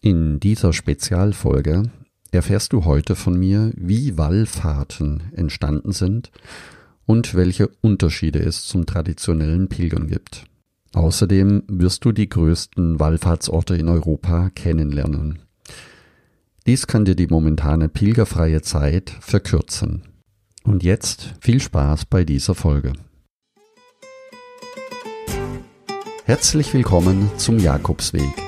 In dieser Spezialfolge erfährst du heute von mir, wie Wallfahrten entstanden sind und welche Unterschiede es zum traditionellen Pilgern gibt. Außerdem wirst du die größten Wallfahrtsorte in Europa kennenlernen. Dies kann dir die momentane pilgerfreie Zeit verkürzen. Und jetzt viel Spaß bei dieser Folge. Herzlich willkommen zum Jakobsweg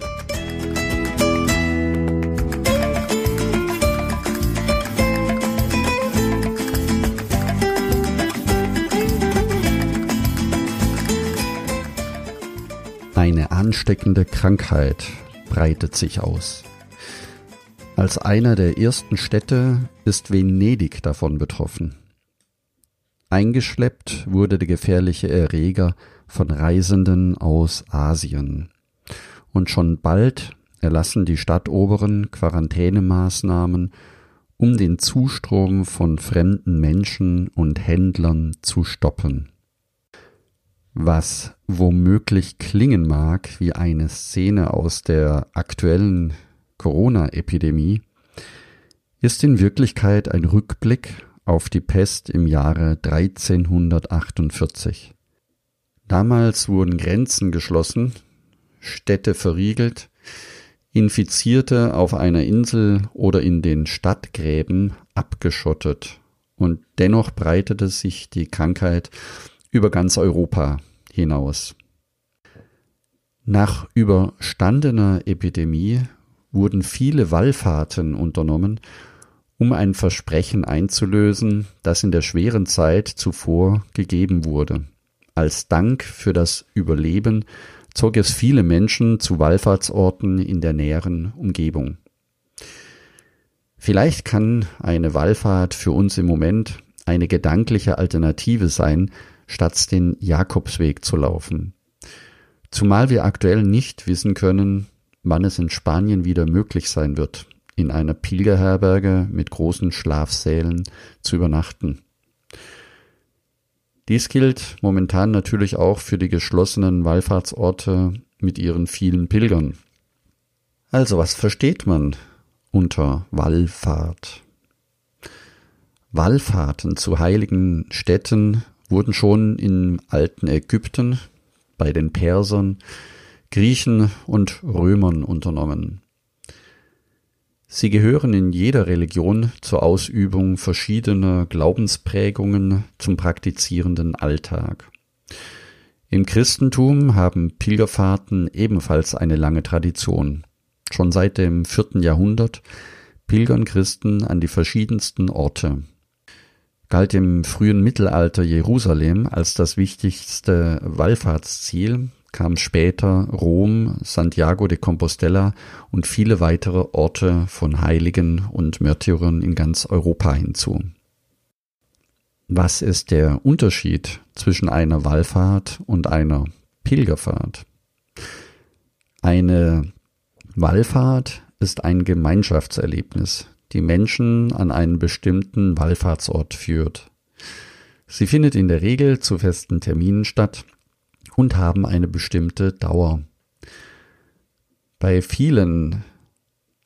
Eine ansteckende Krankheit breitet sich aus. Als einer der ersten Städte ist Venedig davon betroffen. Eingeschleppt wurde der gefährliche Erreger von Reisenden aus Asien. Und schon bald erlassen die Stadtoberen Quarantänemaßnahmen, um den Zustrom von fremden Menschen und Händlern zu stoppen was womöglich klingen mag wie eine Szene aus der aktuellen Corona-Epidemie, ist in Wirklichkeit ein Rückblick auf die Pest im Jahre 1348. Damals wurden Grenzen geschlossen, Städte verriegelt, Infizierte auf einer Insel oder in den Stadtgräben abgeschottet, und dennoch breitete sich die Krankheit über ganz Europa hinaus. Nach überstandener Epidemie wurden viele Wallfahrten unternommen, um ein Versprechen einzulösen, das in der schweren Zeit zuvor gegeben wurde. Als Dank für das Überleben zog es viele Menschen zu Wallfahrtsorten in der näheren Umgebung. Vielleicht kann eine Wallfahrt für uns im Moment eine gedankliche Alternative sein statt den Jakobsweg zu laufen. Zumal wir aktuell nicht wissen können, wann es in Spanien wieder möglich sein wird, in einer Pilgerherberge mit großen Schlafsälen zu übernachten. Dies gilt momentan natürlich auch für die geschlossenen Wallfahrtsorte mit ihren vielen Pilgern. Also was versteht man unter Wallfahrt? Wallfahrten zu heiligen Städten wurden schon im alten Ägypten bei den Persern, Griechen und Römern unternommen. Sie gehören in jeder Religion zur Ausübung verschiedener Glaubensprägungen zum praktizierenden Alltag. Im Christentum haben Pilgerfahrten ebenfalls eine lange Tradition. Schon seit dem vierten Jahrhundert pilgern Christen an die verschiedensten Orte galt im frühen Mittelalter Jerusalem als das wichtigste Wallfahrtsziel, kam später Rom, Santiago de Compostela und viele weitere Orte von Heiligen und Märtyrern in ganz Europa hinzu. Was ist der Unterschied zwischen einer Wallfahrt und einer Pilgerfahrt? Eine Wallfahrt ist ein Gemeinschaftserlebnis, die Menschen an einen bestimmten Wallfahrtsort führt. Sie findet in der Regel zu festen Terminen statt und haben eine bestimmte Dauer. Bei vielen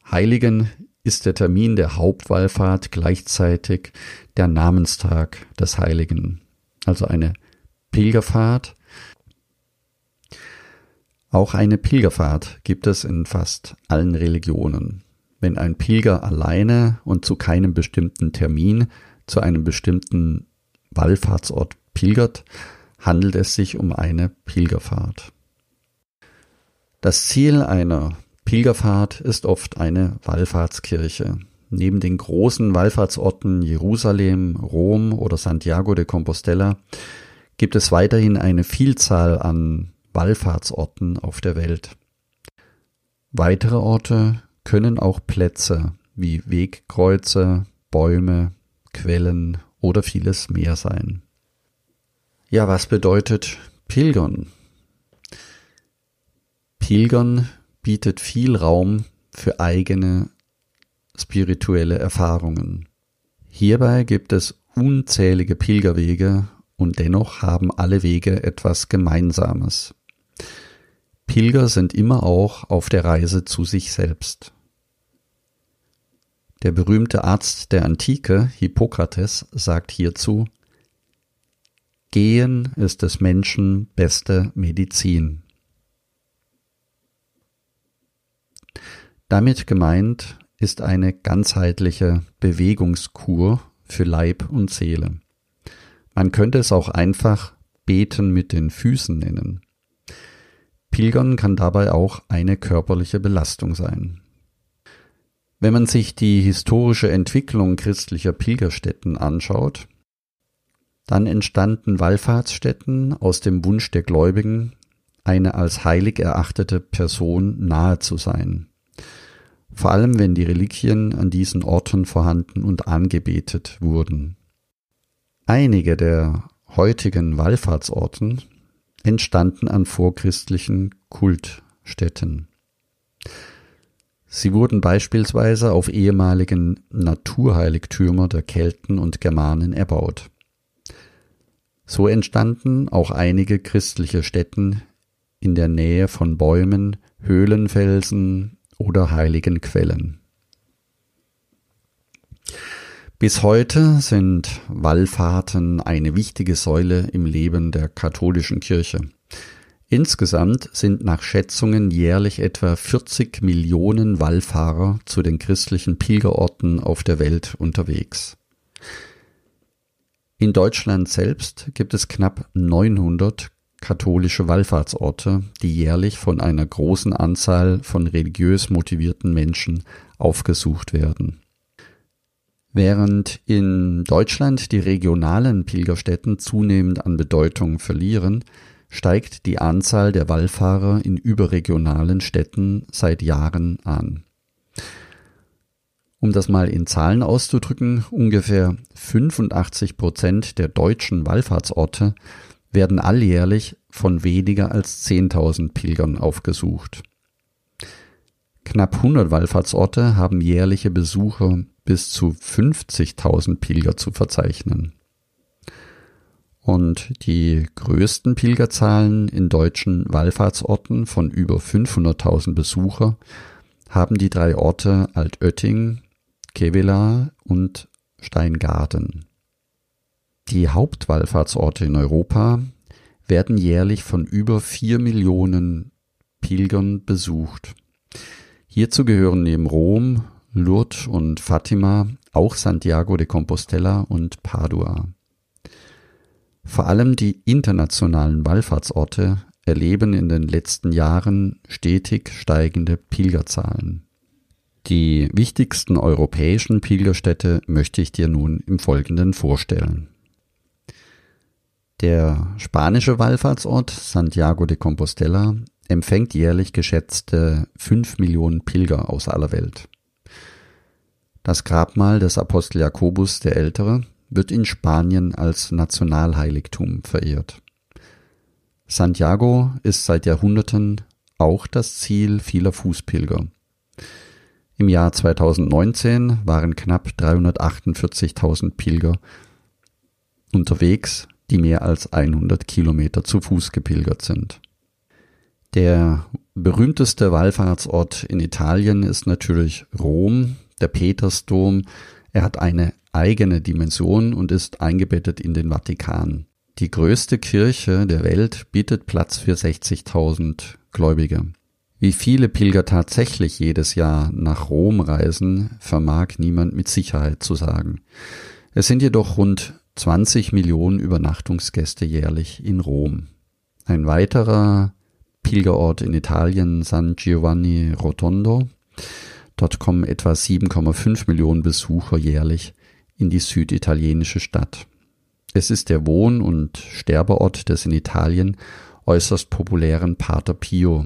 Heiligen ist der Termin der Hauptwallfahrt gleichzeitig der Namenstag des Heiligen, also eine Pilgerfahrt. Auch eine Pilgerfahrt gibt es in fast allen Religionen. Wenn ein Pilger alleine und zu keinem bestimmten Termin zu einem bestimmten Wallfahrtsort pilgert, handelt es sich um eine Pilgerfahrt. Das Ziel einer Pilgerfahrt ist oft eine Wallfahrtskirche. Neben den großen Wallfahrtsorten Jerusalem, Rom oder Santiago de Compostela gibt es weiterhin eine Vielzahl an Wallfahrtsorten auf der Welt. Weitere Orte können auch Plätze wie Wegkreuze, Bäume, Quellen oder vieles mehr sein. Ja, was bedeutet Pilgern? Pilgern bietet viel Raum für eigene spirituelle Erfahrungen. Hierbei gibt es unzählige Pilgerwege und dennoch haben alle Wege etwas Gemeinsames. Pilger sind immer auch auf der Reise zu sich selbst. Der berühmte Arzt der Antike, Hippokrates, sagt hierzu, Gehen ist des Menschen beste Medizin. Damit gemeint ist eine ganzheitliche Bewegungskur für Leib und Seele. Man könnte es auch einfach Beten mit den Füßen nennen. Pilgern kann dabei auch eine körperliche Belastung sein. Wenn man sich die historische Entwicklung christlicher Pilgerstätten anschaut, dann entstanden Wallfahrtsstätten aus dem Wunsch der Gläubigen, eine als heilig erachtete Person nahe zu sein vor allem wenn die Reliquien an diesen Orten vorhanden und angebetet wurden. Einige der heutigen Wallfahrtsorten entstanden an vorchristlichen Kultstätten. Sie wurden beispielsweise auf ehemaligen Naturheiligtümer der Kelten und Germanen erbaut. So entstanden auch einige christliche Stätten in der Nähe von Bäumen, Höhlenfelsen, oder heiligen Quellen. Bis heute sind Wallfahrten eine wichtige Säule im Leben der katholischen Kirche. Insgesamt sind nach Schätzungen jährlich etwa 40 Millionen Wallfahrer zu den christlichen Pilgerorten auf der Welt unterwegs. In Deutschland selbst gibt es knapp 900 katholische Wallfahrtsorte, die jährlich von einer großen Anzahl von religiös motivierten Menschen aufgesucht werden. Während in Deutschland die regionalen Pilgerstätten zunehmend an Bedeutung verlieren, steigt die Anzahl der Wallfahrer in überregionalen Städten seit Jahren an. Um das mal in Zahlen auszudrücken, ungefähr 85 Prozent der deutschen Wallfahrtsorte werden alljährlich von weniger als 10.000 Pilgern aufgesucht. Knapp 100 Wallfahrtsorte haben jährliche Besucher bis zu 50.000 Pilger zu verzeichnen. Und die größten Pilgerzahlen in deutschen Wallfahrtsorten von über 500.000 Besucher haben die drei Orte Altötting, Kevela und Steingarten. Die Hauptwallfahrtsorte in Europa werden jährlich von über vier Millionen Pilgern besucht. Hierzu gehören neben Rom, Lourdes und Fatima auch Santiago de Compostela und Padua. Vor allem die internationalen Wallfahrtsorte erleben in den letzten Jahren stetig steigende Pilgerzahlen. Die wichtigsten europäischen Pilgerstädte möchte ich dir nun im Folgenden vorstellen. Der spanische Wallfahrtsort Santiago de Compostela empfängt jährlich geschätzte fünf Millionen Pilger aus aller Welt. Das Grabmal des Apostel Jakobus der Ältere wird in Spanien als Nationalheiligtum verehrt. Santiago ist seit Jahrhunderten auch das Ziel vieler Fußpilger. Im Jahr 2019 waren knapp 348.000 Pilger unterwegs die mehr als 100 Kilometer zu Fuß gepilgert sind. Der berühmteste Wallfahrtsort in Italien ist natürlich Rom, der Petersdom. Er hat eine eigene Dimension und ist eingebettet in den Vatikan. Die größte Kirche der Welt bietet Platz für 60.000 Gläubige. Wie viele Pilger tatsächlich jedes Jahr nach Rom reisen, vermag niemand mit Sicherheit zu sagen. Es sind jedoch rund 20 Millionen Übernachtungsgäste jährlich in Rom. Ein weiterer Pilgerort in Italien, San Giovanni Rotondo. Dort kommen etwa 7,5 Millionen Besucher jährlich in die süditalienische Stadt. Es ist der Wohn- und Sterbeort des in Italien äußerst populären Pater Pio.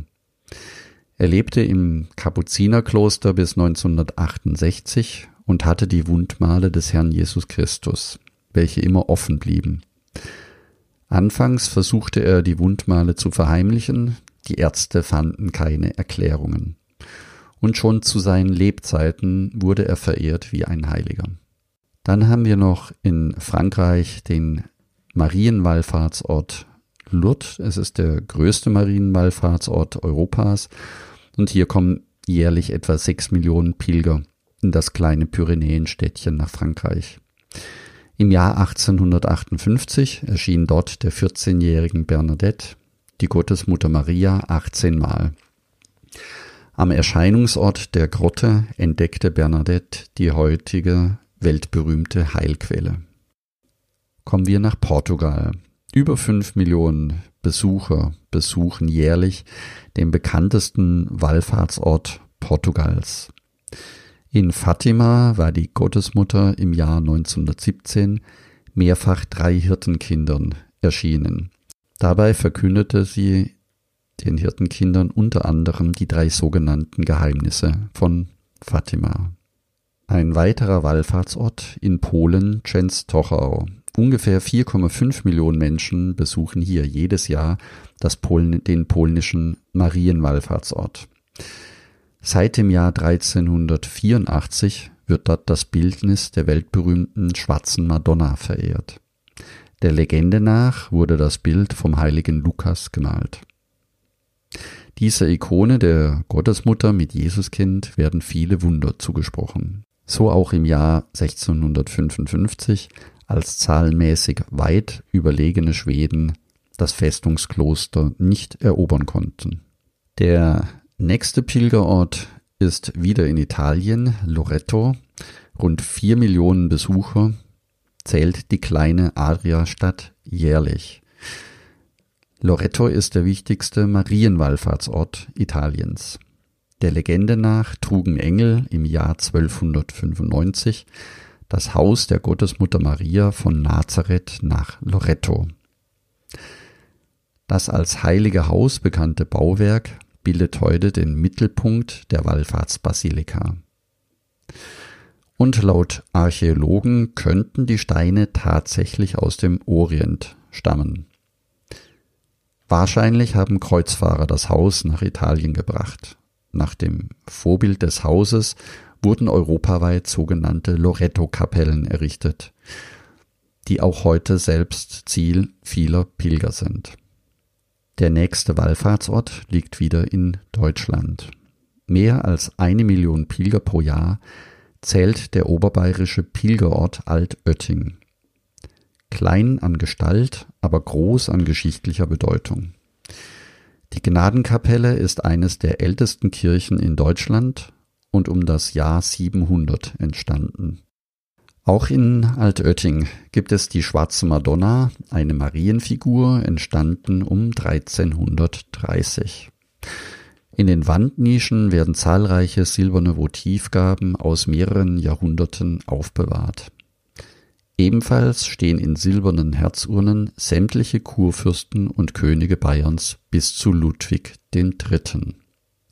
Er lebte im Kapuzinerkloster bis 1968 und hatte die Wundmale des Herrn Jesus Christus welche immer offen blieben. Anfangs versuchte er die Wundmale zu verheimlichen, die Ärzte fanden keine Erklärungen. Und schon zu seinen Lebzeiten wurde er verehrt wie ein Heiliger. Dann haben wir noch in Frankreich den Marienwallfahrtsort Lourdes. Es ist der größte Marienwallfahrtsort Europas und hier kommen jährlich etwa sechs Millionen Pilger in das kleine Pyrenäenstädtchen nach Frankreich. Im Jahr 1858 erschien dort der 14-jährigen Bernadette, die Gottesmutter Maria, 18 Mal. Am Erscheinungsort der Grotte entdeckte Bernadette die heutige weltberühmte Heilquelle. Kommen wir nach Portugal. Über fünf Millionen Besucher besuchen jährlich den bekanntesten Wallfahrtsort Portugals. In Fatima war die Gottesmutter im Jahr 1917 mehrfach drei Hirtenkindern erschienen. Dabei verkündete sie den Hirtenkindern unter anderem die drei sogenannten Geheimnisse von Fatima. Ein weiterer Wallfahrtsort in Polen, Częstochow. Ungefähr 4,5 Millionen Menschen besuchen hier jedes Jahr Polen, den polnischen Marienwallfahrtsort. Seit dem Jahr 1384 wird dort das Bildnis der weltberühmten schwarzen Madonna verehrt. Der Legende nach wurde das Bild vom heiligen Lukas gemalt. Dieser Ikone der Gottesmutter mit Jesuskind werden viele Wunder zugesprochen. So auch im Jahr 1655, als zahlenmäßig weit überlegene Schweden das Festungskloster nicht erobern konnten. Der Nächste Pilgerort ist wieder in Italien, Loreto. Rund vier Millionen Besucher zählt die kleine Adria-Stadt jährlich. Loreto ist der wichtigste Marienwallfahrtsort Italiens. Der Legende nach trugen Engel im Jahr 1295 das Haus der Gottesmutter Maria von Nazareth nach Loreto. Das als heilige Haus bekannte Bauwerk bildet heute den Mittelpunkt der Wallfahrtsbasilika. Und laut Archäologen könnten die Steine tatsächlich aus dem Orient stammen. Wahrscheinlich haben Kreuzfahrer das Haus nach Italien gebracht. Nach dem Vorbild des Hauses wurden europaweit sogenannte Loretto-Kapellen errichtet, die auch heute selbst Ziel vieler Pilger sind. Der nächste Wallfahrtsort liegt wieder in Deutschland. Mehr als eine Million Pilger pro Jahr zählt der oberbayerische Pilgerort Altötting. Klein an Gestalt, aber groß an geschichtlicher Bedeutung. Die Gnadenkapelle ist eines der ältesten Kirchen in Deutschland und um das Jahr 700 entstanden. Auch in Altötting gibt es die Schwarze Madonna, eine Marienfigur, entstanden um 1330. In den Wandnischen werden zahlreiche silberne Votivgaben aus mehreren Jahrhunderten aufbewahrt. Ebenfalls stehen in silbernen Herzurnen sämtliche Kurfürsten und Könige Bayerns bis zu Ludwig III.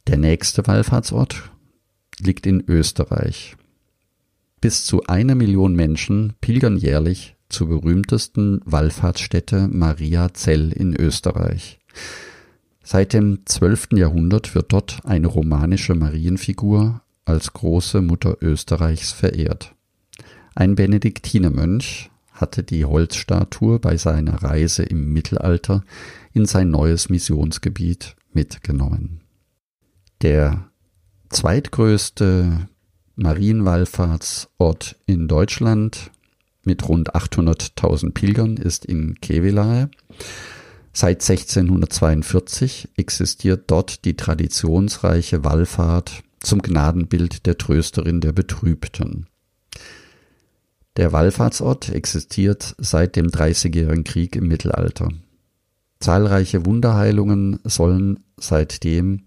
Der nächste Wallfahrtsort liegt in Österreich. Bis zu einer Million Menschen pilgern jährlich zur berühmtesten Wallfahrtsstätte Maria Zell in Österreich. Seit dem 12. Jahrhundert wird dort eine romanische Marienfigur als große Mutter Österreichs verehrt. Ein Benediktinermönch hatte die Holzstatue bei seiner Reise im Mittelalter in sein neues Missionsgebiet mitgenommen. Der zweitgrößte Marienwallfahrtsort in Deutschland mit rund 800.000 Pilgern ist in Kevelaer. Seit 1642 existiert dort die traditionsreiche Wallfahrt zum Gnadenbild der Trösterin der Betrübten. Der Wallfahrtsort existiert seit dem Dreißigjährigen Krieg im Mittelalter. Zahlreiche Wunderheilungen sollen seitdem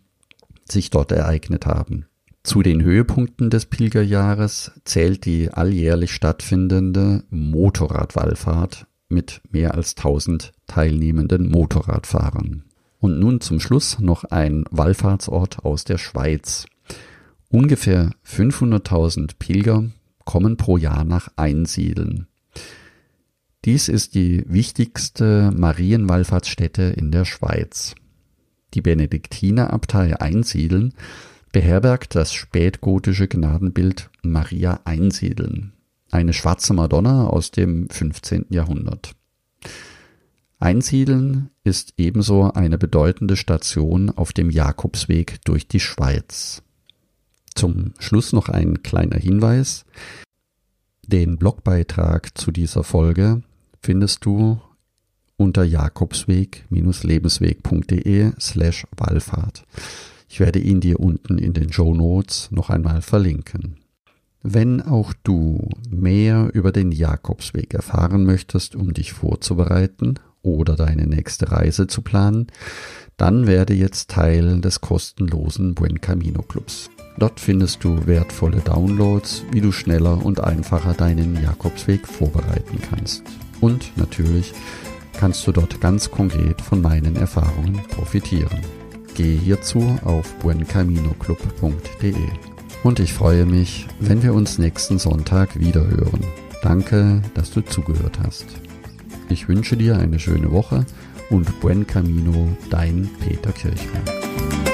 sich dort ereignet haben. Zu den Höhepunkten des Pilgerjahres zählt die alljährlich stattfindende Motorradwallfahrt mit mehr als 1000 teilnehmenden Motorradfahrern. Und nun zum Schluss noch ein Wallfahrtsort aus der Schweiz. Ungefähr 500.000 Pilger kommen pro Jahr nach Einsiedeln. Dies ist die wichtigste Marienwallfahrtsstätte in der Schweiz. Die Benediktinerabtei Einsiedeln beherbergt das spätgotische Gnadenbild Maria Einsiedeln, eine schwarze Madonna aus dem 15. Jahrhundert. Einsiedeln ist ebenso eine bedeutende Station auf dem Jakobsweg durch die Schweiz. Zum Schluss noch ein kleiner Hinweis. Den Blogbeitrag zu dieser Folge findest du unter jakobsweg-lebensweg.de slash Wallfahrt. Ich werde ihn dir unten in den Show Notes noch einmal verlinken. Wenn auch du mehr über den Jakobsweg erfahren möchtest, um dich vorzubereiten oder deine nächste Reise zu planen, dann werde jetzt Teil des kostenlosen Buen Camino Clubs. Dort findest du wertvolle Downloads, wie du schneller und einfacher deinen Jakobsweg vorbereiten kannst. Und natürlich kannst du dort ganz konkret von meinen Erfahrungen profitieren. Gehe hierzu auf buencaminoclub.de. Und ich freue mich, wenn wir uns nächsten Sonntag wiederhören. Danke, dass du zugehört hast. Ich wünsche dir eine schöne Woche und Buen Camino, dein Peter Kirchmann.